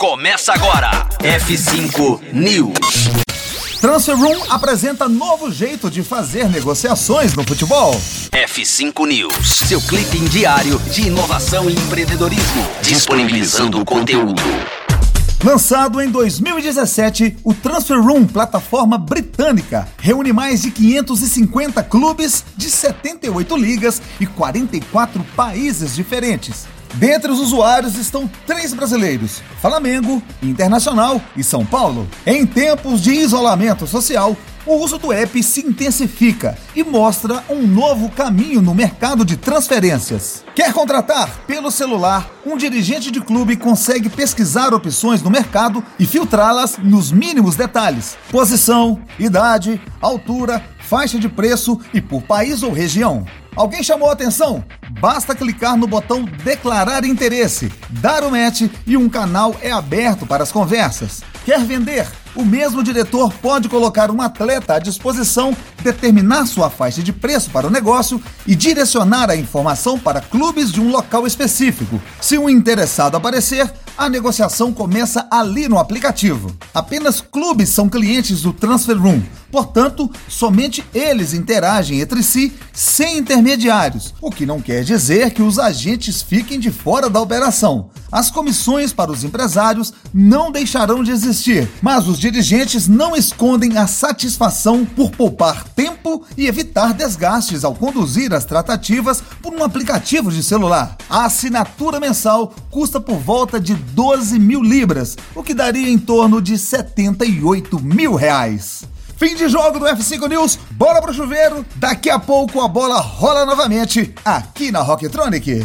começa agora. F5 News. Transfer Room apresenta novo jeito de fazer negociações no futebol. F5 News, seu clipe diário de inovação e empreendedorismo, disponibilizando o conteúdo. Lançado em 2017, o Transfer Room, plataforma britânica, reúne mais de 550 clubes de 78 ligas e 44 países diferentes. Dentre os usuários estão três brasileiros: Flamengo, Internacional e São Paulo. Em tempos de isolamento social, o uso do app se intensifica e mostra um novo caminho no mercado de transferências. Quer contratar pelo celular? Um dirigente de clube consegue pesquisar opções no mercado e filtrá-las nos mínimos detalhes: posição, idade, altura, faixa de preço e por país ou região. Alguém chamou a atenção? Basta clicar no botão Declarar Interesse, dar o match e um canal é aberto para as conversas. Quer vender? O mesmo diretor pode colocar um atleta à disposição, determinar sua faixa de preço para o negócio e direcionar a informação para clubes de um local específico. Se um interessado aparecer, a negociação começa ali no aplicativo. Apenas clubes são clientes do Transfer Room, portanto, somente eles interagem entre si sem intermediários, o que não quer dizer que os agentes fiquem de fora da operação. As comissões para os empresários não deixarão de existir, mas os dirigentes não escondem a satisfação por poupar tempo e evitar desgastes ao conduzir as tratativas por um aplicativo de celular. A assinatura mensal custa por volta de 12 mil libras, o que daria em torno de 78 mil reais. Fim de jogo do F5 News, bola pro chuveiro. Daqui a pouco a bola rola novamente aqui na Rocktronic.